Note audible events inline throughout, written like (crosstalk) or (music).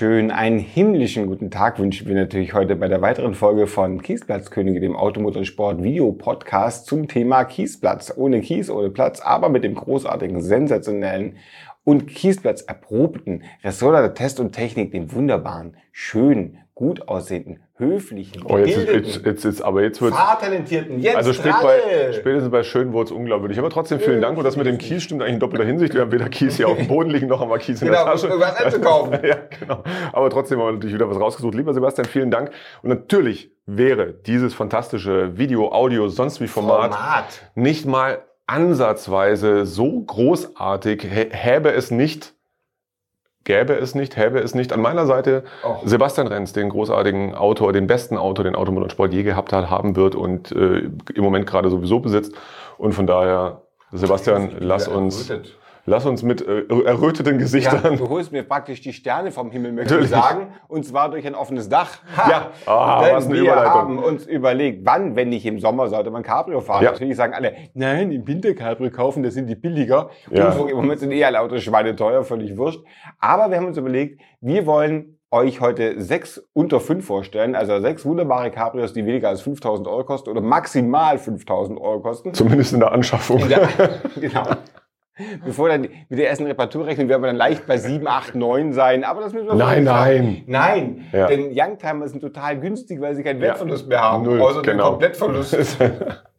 Schönen, einen himmlischen guten Tag wünschen wir natürlich heute bei der weiteren Folge von Kiesplatzkönige, dem Automotorsport Video Podcast zum Thema Kiesplatz. Ohne Kies, ohne Platz, aber mit dem großartigen, sensationellen und Kiesplatz erprobten Ressortleiter Test und Technik, dem wunderbaren, schönen, gut aussehenden, höflichen, Oh, jetzt ist, jetzt, jetzt aber jetzt wird fahrtalentierten, jetzt also spät bei, spätestens bei schön wurde es unglaubwürdig. Aber trotzdem vielen Dank. Und das mit dem Kies stimmt eigentlich in doppelter Hinsicht. Wir haben weder Kies hier auf dem Boden liegen, noch haben wir Kies in Genau, der Tasche. irgendwas einzukaufen. (laughs) ja, genau. Aber trotzdem haben wir natürlich wieder was rausgesucht. Lieber Sebastian, vielen Dank. Und natürlich wäre dieses fantastische Video, Audio, sonst wie Format, Format. nicht mal ansatzweise so großartig, hä- häbe es nicht, gäbe es nicht, häbe es nicht an meiner Seite Oh. Sebastian Renz, den großartigen Autor, den besten Autor, den Automotorsport je gehabt hat, haben wird und äh, im Moment gerade sowieso besitzt. Und von daher, Sebastian, lass uns, Errötet. Lass uns mit äh, erröteten Ja, Gesichtern. du holst mir praktisch die Sterne vom Himmel, möchte Natürlich. ich sagen. Und zwar durch ein offenes Dach. Ha! Ja. Ah, Denn was eine wir Überleitung. haben uns überlegt, wann, wenn nicht im Sommer, sollte man Cabrio fahren. Ja. Natürlich sagen alle, nein, im Winter Cabrio kaufen, das sind die billiger. Ja. Unfug, Im Moment sind eh alle Autos schweineteuer, völlig wurscht. Aber wir haben uns überlegt, wir wollen euch heute sechs unter fünf vorstellen, also sechs wunderbare Cabrios, die weniger als 5000 Euro kosten oder maximal 5000 Euro kosten. Zumindest in der Anschaffung. Ja, (laughs) genau. (laughs) Bevor dann mit der ersten Reparaturrechnung werden wir dann leicht bei 7, 8, 9 sein. Aber das müssen wir Nein, nein. Nein, Ja. denn Youngtimer sind total günstig, weil sie keinen Wertverlust mehr haben. Null, außer den genau. Komplettverlust. (laughs)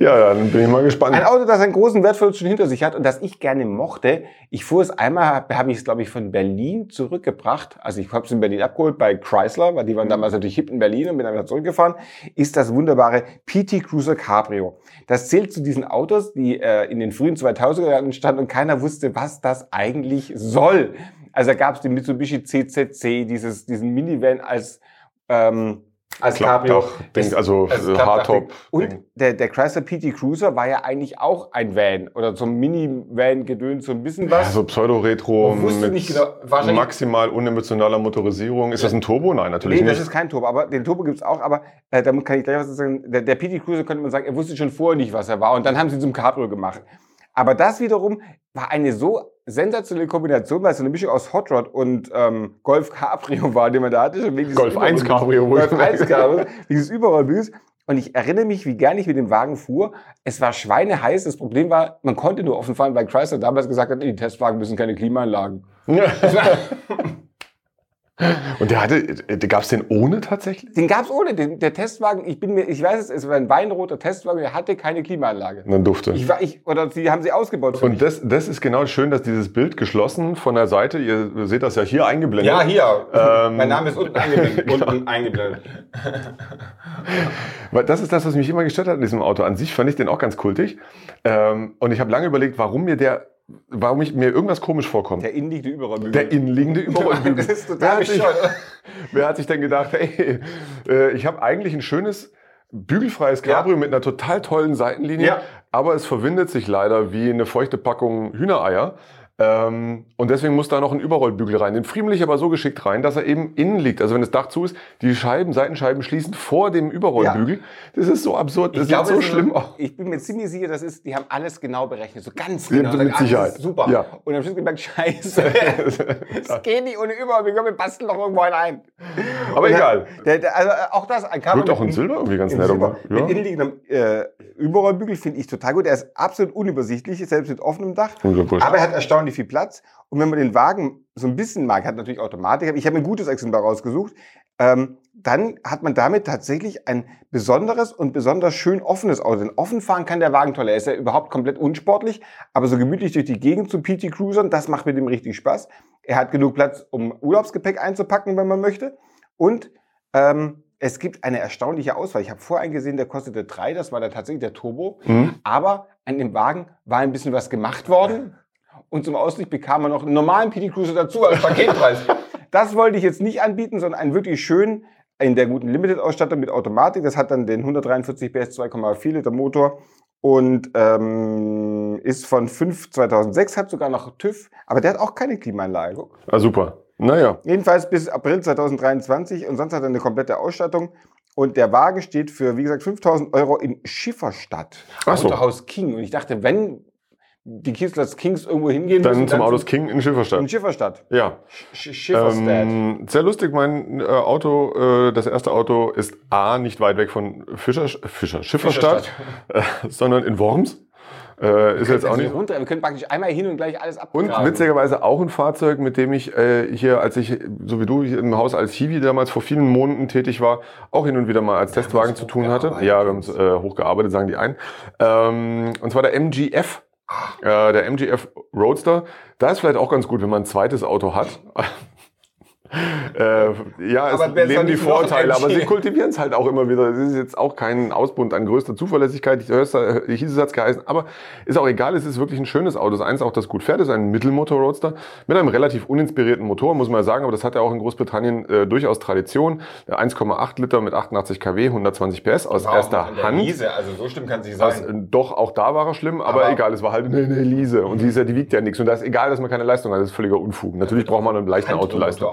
ja, dann bin ich mal gespannt. Ein Auto, das einen großen Wertverlust schon hinter sich hat und das ich gerne mochte. Ich fuhr es einmal, habe hab ich es, glaube ich, von Berlin zurückgebracht. Also ich habe es in Berlin abgeholt bei Chrysler, weil die waren damals natürlich hip in Berlin und bin dann wieder zurückgefahren. Ist das wunderbare PT Cruiser Cabrio. Das zählt zu diesen Autos, die äh, in den frühen 2000er Jahren entstanden und keiner wusste, was das eigentlich soll. Also da gab es den Mitsubishi CZC, dieses, diesen Minivan als ähm, als Cabrio. Klappdach-Ding, Es- also. Hardtop. Und der, der Chrysler PT Cruiser war ja eigentlich auch ein Van oder so ein Mini-Van-Gedöns, so ein bisschen was. Also Pseudo-Retro mit nicht genau, maximal unemotionaler Motorisierung. Ist das ein Turbo? Nein, natürlich nee, das nicht. ist kein Turbo, aber den Turbo gibt's auch, aber äh, damit kann ich gleich was sagen. Der, der PT Cruiser könnte man sagen, er wusste schon vorher nicht, was er war und dann haben sie zum Cabrio gemacht. Aber das wiederum war eine so sensationelle Kombination, weil es so eine Mischung aus Hot Rod und ähm, Golf Cabrio war, den man da hatte. Golf 1 Überrollbügels. Cabrio, Golf 1 Cabrio, dieses Überrollbügels. Und ich erinnere mich, wie gern ich mit dem Wagen fuhr. Es war schweineheiß. Das Problem war, man konnte nur offen fahren, weil Chrysler damals gesagt hat, die Testwagen müssen keine Klimaanlagen. (laughs) (laughs) Und der hatte, gab es den ohne tatsächlich? Den gab's ohne. Den, der Testwagen, ich bin mir, ich weiß es, es war ein weinroter Testwagen, der hatte keine Klimaanlage. Dann durfte. Ich war, ich, oder sie haben sie ausgebaut. für mich. Und das, das ist genau schön, dass dieses Bild geschlossen von der Seite, ihr seht das ja hier eingeblendet. hier. Ähm, mein Name ist unten eingeblendet. (laughs) unten eingeblendet. (laughs) Weil das ist das, was mich immer gestört hat in diesem Auto. An sich fand ich den auch ganz kultig. Ähm, und ich habe lange überlegt, warum mir der, warum ich, mir irgendwas komisch vorkommt. Der innenliegende Überrollbügel. Der innenliegende (laughs) Überrollbügel. Das ist wer, total hat sich, (laughs) wer hat sich denn gedacht, hey, äh, ich habe eigentlich ein schönes bügelfreies Cabrio mit einer total tollen Seitenlinie, Ja. aber es verwindet sich leider wie eine feuchte Packung Hühnereier. Ähm, und deswegen muss da noch ein Überrollbügel rein. Den friemel ich aber so geschickt rein, dass er eben innen liegt. Also wenn das Dach zu ist, die Scheiben, Seitenscheiben schließen vor dem Überrollbügel. Das ist so absurd, das Ich glaube, sieht so es ist- schlimm aus. Ich bin mir ziemlich sicher, das ist, die haben alles genau berechnet, so ganz Ja, genau. mit Sicherheit. Super. Ja. Und am Schluss gemerkt, (laughs) scheiße. Es geht nicht ohne Überrollbügel, wir basteln doch irgendwo einen ein. Aber Und egal. Der, der, also auch das, Wirkt auch in Silber irgendwie ganz nett. Silber. aber- Mit Ja. innenliegendem äh, Überrollbügel finde ich total gut. Er ist absolut unübersichtlich, selbst mit offenem Dach. Aber er hat erstaunlich viel Platz. Und wenn man den Wagen so ein bisschen mag, hat natürlich Automatik, ich habe ein gutes Exemplar rausgesucht, ähm, dann hat man damit tatsächlich ein besonderes und besonders schön offenes Auto. Denn offen fahren kann der Wagen toll. Er ist ja überhaupt komplett unsportlich, aber so gemütlich durch die Gegend zu PT Cruisern, das macht mit ihm richtig Spaß. Er hat genug Platz, um Urlaubsgepäck einzupacken, wenn man möchte. Und ähm, es gibt eine erstaunliche Auswahl. Ich habe vorher einen gesehen, der kostete drei, das war dann tatsächlich der Turbo. Mhm. Aber an dem Wagen war ein bisschen was gemacht worden. Und zum Ausblick bekam man noch einen normalen PT Cruiser dazu als Paketpreis. (laughs) das wollte ich jetzt nicht anbieten, sondern einen wirklich schönen, in der guten Limited-Ausstattung mit Automatik. Das hat dann den 143 PS 2,4 Liter Motor und ähm, ist von 5 2006, hat sogar noch TÜV, aber der hat auch keine Klimaanlage. Ah, super. Naja. Jedenfalls bis April 2023 und sonst hat er eine komplette Ausstattung. Und der Wagen steht für, wie gesagt, 5000 Euro in Schifferstadt. Ach so. Autohaus King. Und ich dachte, wenn, die Kiezlers Kings irgendwo hingehen Dann müssen. zum Autos King in Schifferstadt. In Schifferstadt. Ja. Sch Schifferstadt. Ähm, sehr lustig, mein äh, Auto, äh, das erste Auto ist A, nicht weit weg von Fischer, Fischer Schifferstadt, äh, (laughs) sondern in Worms. Äh, ist jetzt auch nicht. runter. Wir können praktisch einmal hin und gleich alles Und abgraben. witzigerweise auch ein Fahrzeug, mit dem ich äh, hier, als ich, so wie du, hier im Haus als Hiwi damals vor vielen Monaten tätig war, auch hin und wieder mal als Testwagen zu tun hatte. Ja, wir haben uns äh, hochgearbeitet, sagen die ein. Ähm, und zwar der MGF. Äh, der MGF Roadster. Da ist vielleicht auch ganz gut, wenn man ein zweites Auto hat. (laughs) Äh, ja, es Aber soll leben die Vorteile, aber sie kultivieren es halt auch immer wieder. Das ist jetzt auch kein Ausbund an größter Zuverlässigkeit. Ich äh, hieß es hat's geheißen, aber ist auch egal. Es ist wirklich ein schönes Auto. Das eins auch, das gut fährt, ist ein Mittelmotor-Roadster mit einem relativ uninspirierten Motor, muss man sagen. Aber das hat ja auch in Großbritannien äh, durchaus Tradition. Äh, 1,8 Liter mit 88 kW, 120 PS aus Wow, erster Hand. Wiese, also so schlimm kann es nicht Das, sein. äh, doch, auch da war er schlimm, aber, Aber- egal, es war halt eine, Elise. Und die, ist ja, die wiegt ja nichts. Und da ist egal, dass man keine Leistung hat. Das ist völliger Unfug. Natürlich braucht man eine leichte Autoleistung.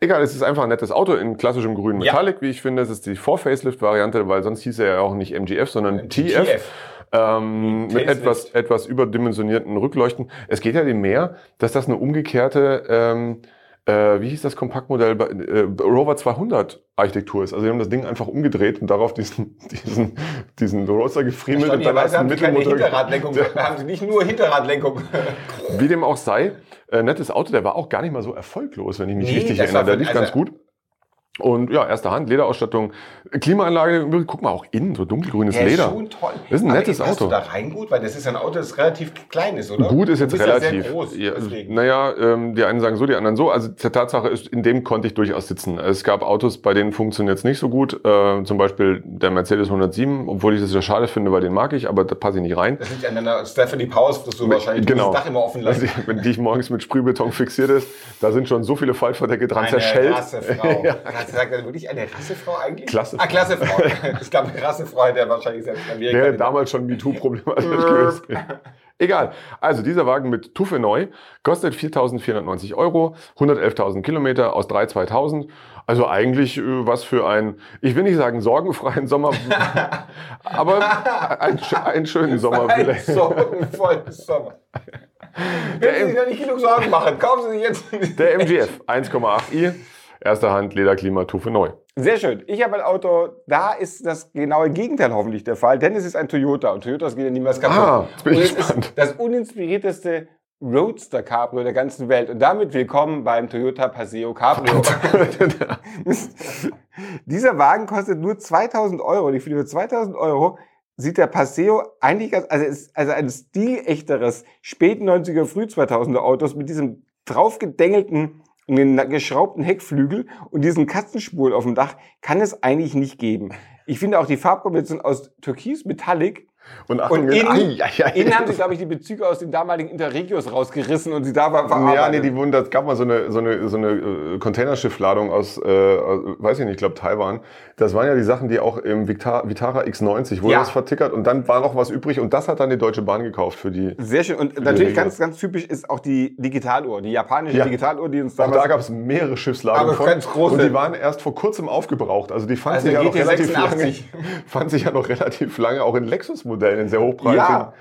Egal, es ist einfach ein nettes Auto in klassischem grünen Ja. Metallic, wie ich finde. Es ist die Vor-Facelift-Variante, weil sonst hieß er ja auch nicht MGF, sondern TF. TF. Ähm, mit etwas, etwas überdimensionierten Rückleuchten. Es geht ja dem mehr, dass das eine umgekehrte, ähm, äh, wie hieß das Kompaktmodell, bei- äh, Rover 200 Architektur ist. Also die haben das Ding einfach umgedreht und darauf diesen, (laughs) diesen, diesen Roadster gefriemelt und dann sie keine Mittelmotor. Hinterradlenkung, da haben sie nicht nur Hinterradlenkung. Wie dem auch sei, äh, nettes Auto, der war auch gar nicht mal so erfolglos, wenn ich mich Nee, richtig erinnere. Der lief also- ganz gut. Und ja, erste Hand, Lederausstattung, Klimaanlage, guck mal, auch innen, so dunkelgrünes Der Leder. ist schon toll. Das ist ein Aber nettes passt Auto. Du da rein gut, weil das ist ein Auto, das relativ klein ist, oder? Gut ist jetzt ja relativ. sehr groß, ja, naja, ähm, die einen sagen so, die anderen so. Also die Tatsache ist, in dem konnte ich durchaus sitzen. Es gab Autos, bei denen funktioniert es nicht so gut. Äh, zum Beispiel der Mercedes 107, obwohl ich das ja schade finde, weil den mag ich, aber da passe ich nicht rein. Das liegt an deiner Stephanie Powers, du wahrscheinlich genau. das Dach immer offen lässt. wenn die ich morgens mit Sprühbeton fixiert ist, da sind schon so viele Faltverdecke dran Eine zerschellt. Rassefrau. (laughs) ja. Hast du gesagt, also wirklich eine Rassefrau eigentlich? Klassefrau. Ah, Klassefrau. (laughs) ich glaube, eine Rassefrau hätte er wahrscheinlich selbst Amerika. Wäre damals schon MeToo-problematisch gewesen. Egal. Also dieser Wagen mit Tuffe neu kostet 4.490 Euro, 111.000 Kilometer aus 3 2000. Also eigentlich äh, was für ein, ich will nicht sagen sorgenfreien Sommer, (laughs) aber ein, einen schönen Sommer Ein (laughs) sorgenvollen Sommer. Wenn Sie sich noch nicht genug Sorgen machen, kaufen Sie sich jetzt. Der MGF 1,8i, erster Hand Lederklima Tuffe neu. Sehr schön. Ich habe ein Auto, da ist das genaue Gegenteil hoffentlich der Fall, denn es ist ein Toyota und Toyotas geht ja niemals kaputt. Ah, jetzt bin ich und es gespannt. ist das uninspirierteste Roadster Cabrio der ganzen Welt. Und damit willkommen beim Toyota Paseo Cabrio. (laughs) Dieser Wagen kostet nur 2000 Euro. Und ich finde, für 2000 Euro sieht der Paseo eigentlich ganz, also, ist also ein stilechteres späten 90er, früh 2000er Autos mit diesem draufgedengelten geschraubten Heckflügel und diesen Katzenspuren auf dem Dach kann es eigentlich nicht geben. Ich finde auch die Farbkombination aus Türkis Metallic Und und innen, ai, ai, ai. innen haben sie, glaube ich, die Bezüge aus den damaligen Interregios rausgerissen und sie da war Ja, nee, die wurden, es gab mal so eine, so eine, so eine äh, Containerschiffladung aus, äh, weiß ich nicht, ich glaube Taiwan. Das waren ja die Sachen, die auch im Vita- Vitara X90 wurde Ja. das vertickert und dann war noch was übrig und das hat dann die Deutsche Bahn gekauft für die. Sehr schön. Und natürlich ganz, ganz typisch ist auch die Digitaluhr, die japanische Ja. Digitaluhr, die uns Auch damals da gab es mehrere Schiffsladungen Aber von ganz große. und die waren erst vor kurzem aufgebraucht. Also die fand Also sich ja noch relativ lange, 86. (laughs) fand sich ja noch relativ lange auch in Lexus-Modellen in sehr hochpreisigen. Ja.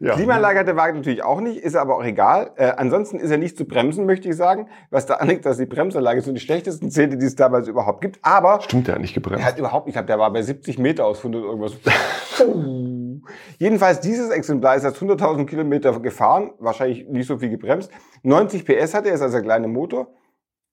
ja. Klimaanlage hat der Wagen natürlich auch nicht, ist aber auch egal. Äh, ansonsten ist er nicht zu bremsen, möchte ich sagen. Was da anliegt, dass die Bremsanlage so die schlechtesten Zehnte, die es damals überhaupt gibt. Aber Stimmt, der hat nicht er gebremst. hat überhaupt, ich glaube, der war bei 70 Meter aus 100 irgendwas. (laughs) Jedenfalls dieses Exemplar ist jetzt 100.000 Kilometer gefahren, wahrscheinlich nicht so viel gebremst. 90 PS hat er, ist also der kleine Motor.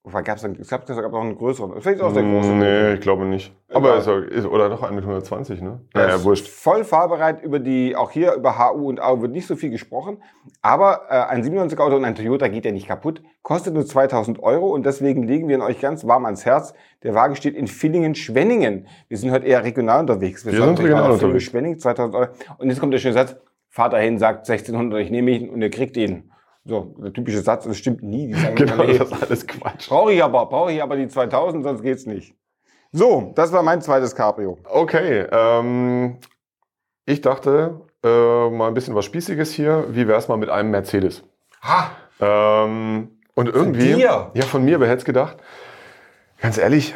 Wobei gab's dann, ich glaube, es gab noch einen größeren. Vielleicht auch der große. Nee, ich glaube nicht. Aber ist, ist, oder doch ein mit 120, ne? Naja, ist wurscht. Voll fahrbereit über die, auch hier über HU und AU wird nicht so viel gesprochen. Aber äh, ein 97 Auto und ein Toyota geht ja nicht kaputt. Kostet nur 2000 Euro und deswegen legen wir ihn euch ganz warm ans Herz. Der Wagen steht in Villingen-Schwenningen. Wir sind heute eher regional unterwegs. Wir sind regional wir fahren nach unterwegs. Villingen-Schwenningen, 2000 Euro. Und jetzt kommt der schöne Satz. Fahrt dahin, sagt 1600, ich nehme ihn und ihr kriegt ihn. So, der typische Satz, das stimmt nie. Die sagen (laughs) Genau, nee, das ist alles Quatsch. brauche ich aber, brauche ich aber die 2000, sonst geht's nicht. So, das war mein zweites Cabrio. Okay, ähm, ich dachte, äh, mal ein bisschen was Spießiges hier. Wie wär's mal mit einem Mercedes? Ha! Ähm, und irgendwie. dir? Ja, von mir, wer hätte es gedacht? Ganz ehrlich,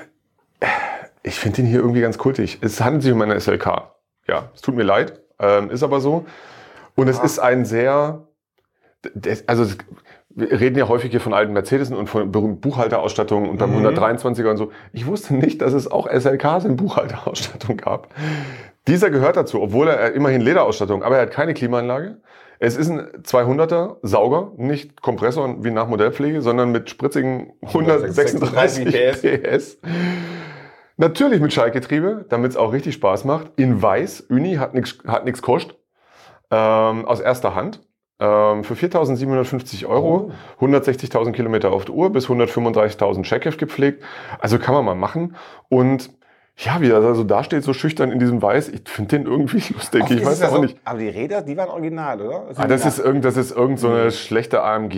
ich finde den hier irgendwie ganz kultig. Es handelt sich um eine SLK. Ja, es tut mir leid, ähm, ist aber so. Und es Ah. ist ein sehr das, also es- wir reden ja häufig hier von alten Mercedes und von berühmten Buchhalterausstattungen und beim Mhm. 123er und so. Ich wusste nicht, dass es auch SLKs in Buchhalterausstattung gab. Dieser gehört dazu, obwohl er er immerhin Lederausstattung, aber er hat keine Klimaanlage. Es ist ein 200er Sauger, nicht Kompressor wie nach Modellpflege, sondern mit spritzigen 136 PS. PS. Natürlich mit Schaltgetriebe, damit es auch richtig Spaß macht. In weiß, Uni hat nichts hat nix kostet. Ähm, aus erster Hand. Ähm, für 4.750 Euro, 160.000 Kilometer auf der Uhr, bis 135.000 Checkheft gepflegt. Also kann man mal machen. Und ja, wie er so da steht, so schüchtern in diesem Weiß, ich finde den irgendwie (laughs) lustig. Oft Ich es weiß auch so- nicht. Aber die Räder, die waren original, oder? Ah, das ist irgend, das ist irgend so eine schlechte AMG.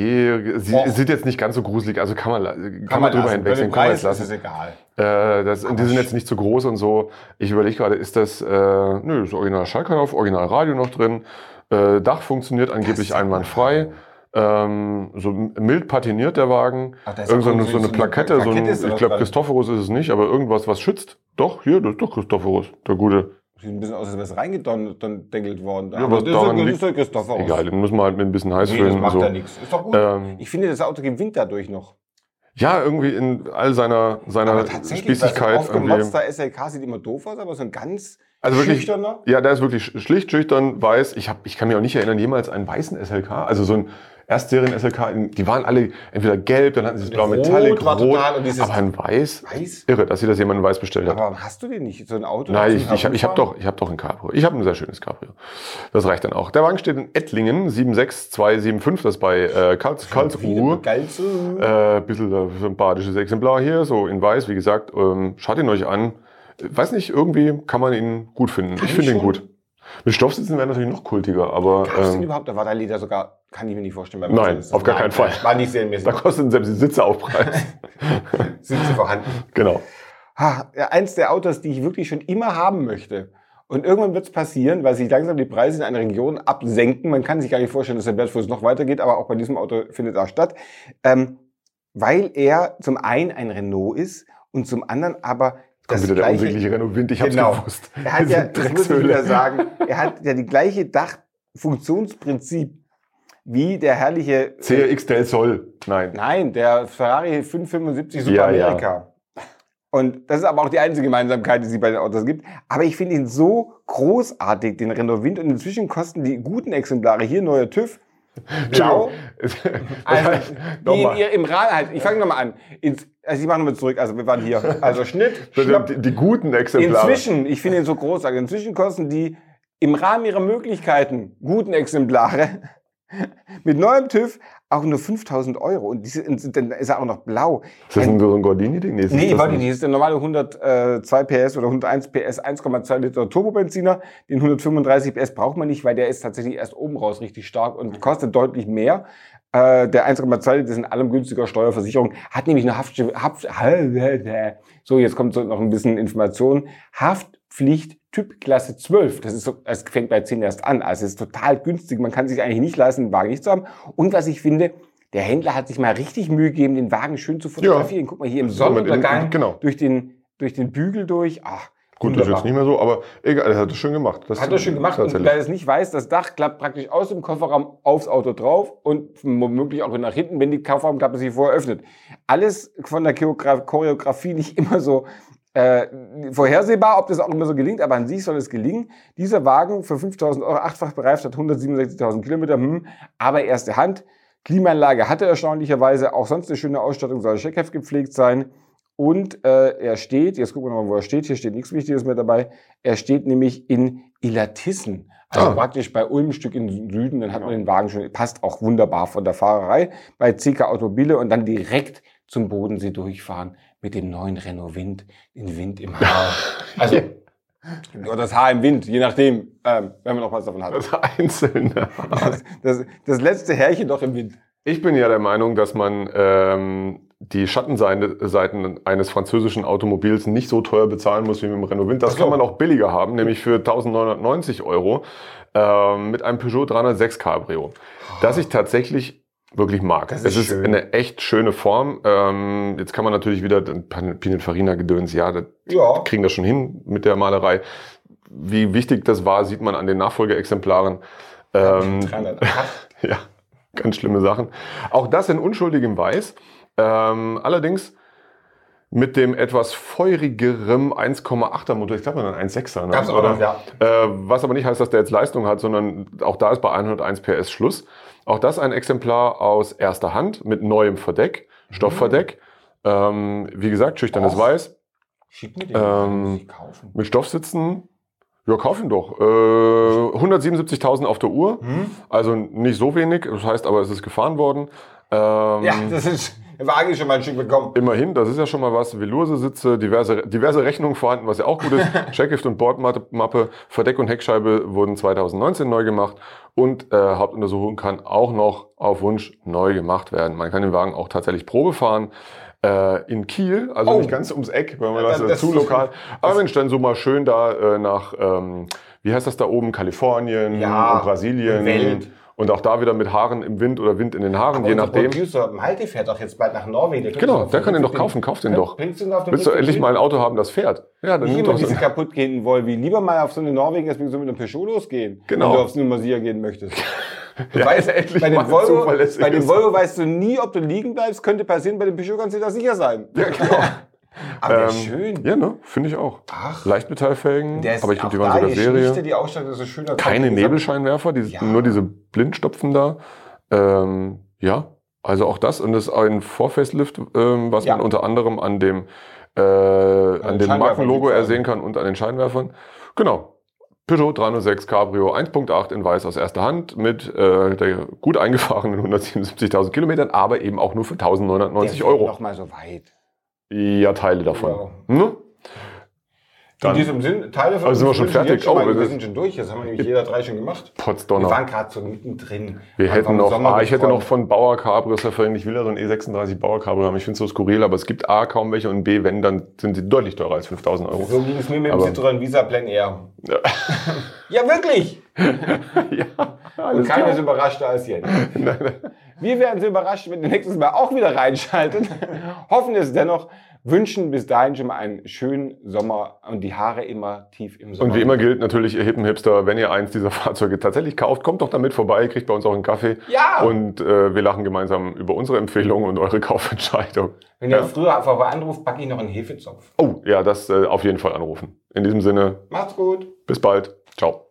Sie Och. sieht jetzt nicht ganz so gruselig, also kann man, kann, kann man drüber lassen. Bei kann man Preis lassen. ist es egal. Äh, das, und die sind jetzt nicht so groß und so. Ich überlege gerade, ist das, äh, nö, ist original Schallkanal, original Radio noch drin. Äh, Dach funktioniert angeblich einwandfrei. Ähm, so mild patiniert der Wagen. Ach, ist Irgend so eine, so- eine Plakette, so ein, ich glaube. Christophorus ist es nicht, aber irgendwas, was schützt. Doch, hier, das ist doch Christophorus, der gute. Sieht ein bisschen aus, als wäre es reingedengelt worden. Ja, Aber was das daran ist, das liegt- ist der Christophorus. Egal, den müssen wir halt mit ein bisschen heiß Nee, das füllen. macht so. ja nichts. Ist doch gut. Ähm, ich finde, das Auto gewinnt dadurch noch. Ja, irgendwie in all seiner, seiner Spießigkeit. So irgendwie. aufgemotzter SLK sieht immer doof aus, aber so ein ganz Also wirklich- schüchterner. Ja, der ist wirklich sch- schlicht, schüchtern, weiß. Ich, hab, ich kann mich auch nicht erinnern, jemals einen weißen SLK. Also so ein Erstserien-SLK, in- die waren alle entweder gelb, dann hatten sie das blau Rot Metallic, rot, total und aber ein weiß. Weiß? Irre, dass sie das jemand in weiß bestellt hat. Aber warum hast du den nicht? So ein Auto? Nein, ich, ich habe ich hab doch, ich hab doch ein Cabrio. Ich habe ein sehr schönes Cabrio. Das reicht dann auch. Der Wagen steht in Ettlingen, 76275, das bei äh, Karls, Karlsruhe. Äh, bisschen äh, sympathisches Exemplar hier, so in weiß, wie gesagt. Ähm, schaut ihn euch an. Weiß nicht, irgendwie kann man ihn gut finden. Kann ich finde ihn gut. Mit Stoffsitzen wäre natürlich noch kultiger, aber Gab es den ähm, überhaupt? Da war der Leder sogar, kann ich mir nicht vorstellen. Nein, Mercedes. auf gar keinen Fall. War nicht serienmäßig. da kosten selbst die Sitze Aufpreis. (laughs) Sie vorhanden. genau. Ha, ja, eins der Autos, die ich wirklich schon immer haben möchte. Und irgendwann wird es passieren, weil sich langsam die Preise in einer Region absenken. Man kann sich gar nicht vorstellen, dass der Wertverlust noch weitergeht, aber auch bei diesem Auto findet er statt. Ähm, weil er zum einen ein Renault ist und zum anderen aber Kommt wieder der unsägliche Renault Wind, ich hab's Genau. gewusst. Er hat ja, das muss ich wieder sagen, (laughs) er hat ja die gleiche Dachfunktionsprinzip wie der herrliche CRX Del Sol. Nein. Nein, der Ferrari 575 Super Ja, ja. America. Und das ist aber auch die einzige Gemeinsamkeit, die es bei den Autos gibt. Aber ich finde ihn so großartig, den Renault Wind. Und inzwischen kosten die guten Exemplare hier, neuer TÜV, blau. (laughs) Also, (laughs) die ihr, im Rahmen, halt, ich fange nochmal an. Ins, also ich mache nochmal zurück. Also wir waren hier. (laughs) Also Schnitt, Schnapp. Die, die guten Exemplare. Inzwischen, ich finde ihn so großartig, inzwischen kosten die im Rahmen ihrer Möglichkeiten guten Exemplare (laughs) mit neuem TÜV auch nur 5000 Euro. Und diese, und dann ist er auch noch blau. Ist das ein, so ein Gordini-Ding? Nee, das warte, die ist der normale 102 PS oder 101 PS 1,2 Liter Turbobenziner. Den 135 PS braucht man nicht, weil der ist tatsächlich erst oben raus richtig stark und kostet deutlich mehr. Äh, der 1,2 Liter ist in allem günstiger Steuerversicherung, hat nämlich eine Haft, Haft (laughs) so jetzt kommt so noch ein bisschen Information. Haftpflicht Typklasse 12. Das ist so, es fängt bei 10 erst an. Also es ist total günstig. Man kann sich eigentlich nicht leisten, den Wagen nicht zu haben. Und was ich finde, der Händler hat sich mal richtig Mühe gegeben, den Wagen schön zu fotografieren. Guck mal hier im Sonnenuntergang Genau. durch den, durch den Bügel durch. Ach, Gut, das ist jetzt nicht mehr so, aber egal, er hat es schön gemacht. Das Hat er schön gemacht. Und wer es nicht weiß, das Dach klappt praktisch aus dem Kofferraum aufs Auto drauf und womöglich auch nach hinten, wenn die Kofferraumklappe sich vorher öffnet. Alles von der Choreogra- Choreografie nicht (laughs) immer so äh, vorhersehbar, ob das auch immer so gelingt, aber an sich soll es gelingen. Dieser Wagen für 5000 Euro, achtfach bereift, hat 167.000 Kilometer, hm, aber erste Hand. Klimaanlage hatte erstaunlicherweise, auch sonst eine schöne Ausstattung, soll Scheckheft gepflegt sein. Und äh, er steht, jetzt gucken wir mal, wo er steht, hier steht nichts Wichtiges mehr dabei, er steht nämlich in Illertissen, also Ah. praktisch bei Ulm ein Stück im Süden, dann hat man den Wagen schon, passt auch wunderbar von der Fahrerei, bei CK Automobile und dann direkt zum Bodensee durchfahren mit dem neuen Renault Wind, den Wind im Haar. Also, oder das Haar im Wind, je nachdem, ähm, wenn man noch was davon hat. Das Einzelne. (laughs) Das, das, das letzte Härchen doch im Wind. Ich bin ja der Meinung, dass man ähm, die Schattenseiten Seiten eines französischen Automobils nicht so teuer bezahlen muss wie mit dem Renault Wind. Das so. kann man auch billiger haben, nämlich für 1990 Euro ähm, mit einem Peugeot 306 Cabrio, das ich tatsächlich wirklich mag. Das ist es ist schön. eine echt schöne Form. Ähm, jetzt kann man natürlich wieder Pininfarina-Gedöns, ja, das Ja. kriegen das schon hin mit der Malerei. Wie wichtig das war, sieht man an den Nachfolgeexemplaren. Ähm, 308. (laughs) ja. Ganz schlimme Sachen. Auch das in unschuldigem Weiß. Ähm, allerdings mit dem etwas feurigerem 1,8er Motor. Ich glaube, dann 1,6er. Ne? Gab's auch noch, ja. Äh, was aber nicht heißt, dass der jetzt Leistung hat, sondern auch da ist bei 101 PS Schluss. Auch das ein Exemplar aus erster Hand mit neuem Verdeck, Stoffverdeck. Ähm, wie gesagt, schüchternes Och. Weiß. Schick mir den, Ähm, kaufen. Mit Stoffsitzen. Ja, kauf ihn doch. Äh, 177.000 auf der Uhr. Hm? Also nicht so wenig. Das heißt aber, es ist gefahren worden. Ähm, Ja, das ist, der Wagen ist schon mal ein Stück bekommen. Immerhin, das ist ja schon mal was. Velour-Sitze, diverse, diverse Rechnungen vorhanden, was ja auch gut ist. (laughs) Checkheft und Bordmappe, Verdeck und Heckscheibe wurden 2019 neu gemacht und äh, Hauptuntersuchung kann auch noch auf Wunsch neu gemacht werden. Man kann den Wagen auch tatsächlich Probe fahren. Äh, in Kiel, also Oh. nicht ganz ums Eck, wenn man Ja, das, das- das zu lokal. Aber Mensch, dann so mal schön da äh, nach, ähm, wie heißt das da oben, Kalifornien Ja, und Brasilien. Welt. Und auch da wieder mit Haaren im Wind oder Wind in den Haaren, Aber je nachdem. Producer Malte fährt doch jetzt bald nach Norwegen. könnte Genau, der kann den doch kaufen, kauf den doch. Bringst du ihn auf den Willst du endlich mal ein Auto haben, das fährt? Ja, dann nimm doch so kaputt gehenden Volvi. Lieber mal auf so eine Norwegen, deswegen so mit einem Peugeot losgehen. Genau. Wenn du aufs Numasia gehen möchtest. (laughs) Du Ja, weißt, endlich bei dem, Volvo, bei dem ist. Volvo weißt du nie, ob du liegen bleibst. Könnte passieren, bei dem Peugeot kannst du dir da sicher sein. Ja, genau. Aber Ähm, ist schön. Ja, ne? Finde ich auch. Ach. Leichtmetallfelgen, ist aber ich glaube, die waren sogar Serie. die Ausstattung, desto schöner. Keine kommt die Nebelscheinwerfer, die, Ja. nur diese Blindstopfen da. Ähm, ja, also auch das. Und das ist ein Vorfacelift, ähm, was Ja. man unter anderem an dem, äh, an den dem Markenlogo ersehen kann und an den Scheinwerfern. Genau. Peugeot 306 Cabrio 1.8 in weiß aus erster Hand mit äh, der gut eingefahrenen 177.000 Kilometern, aber eben auch nur für 1990 Der fährt Euro. Noch mal so weit. Ja, Teile davon. Ja. Ne? In Dann diesem Sinn, Teile von Also sind wir schon fertig? jetzt Schon mal, Oh, wir das- sind schon durch. Das haben wir nämlich jeder drei schon gemacht. Wir Potsdonner. waren gerade so mittendrin. Wir hätten noch, ah, ich hätte noch von Bauer Cabrios verfolgt. Ich will ja so ein E36 Bauer Cabrio haben. Ich finde es so skurril, aber es gibt A, kaum welche und B, wenn, dann sind sie deutlich teurer als 5000 Euro. So ging es mir mit dem Citroën Visa Plan R. Ja. Ja, wirklich! (laughs) ja, Und keiner ist überraschter als (laughs) nein. Wir werden so überrascht, wenn ihr nächstes Mal auch wieder reinschaltet. Hoffen es dennoch. Wünschen bis dahin schon mal einen schönen Sommer und die Haare immer tief im Sommer. Und wie immer gilt natürlich, ihr hippen Hipster, wenn ihr eins dieser (laughs) Fahrzeuge tatsächlich kauft, kommt doch damit vorbei, kriegt bei uns auch einen Kaffee. Ja! Und äh, wir lachen gemeinsam über unsere Empfehlungen und eure (laughs) Kaufentscheidung. Wenn ihr Ja? früher vorbei anruft, packe ich noch einen Hefezopf. Oh, ja, das äh, auf jeden Fall anrufen. In diesem Sinne, Macht's gut! bis bald. Ciao.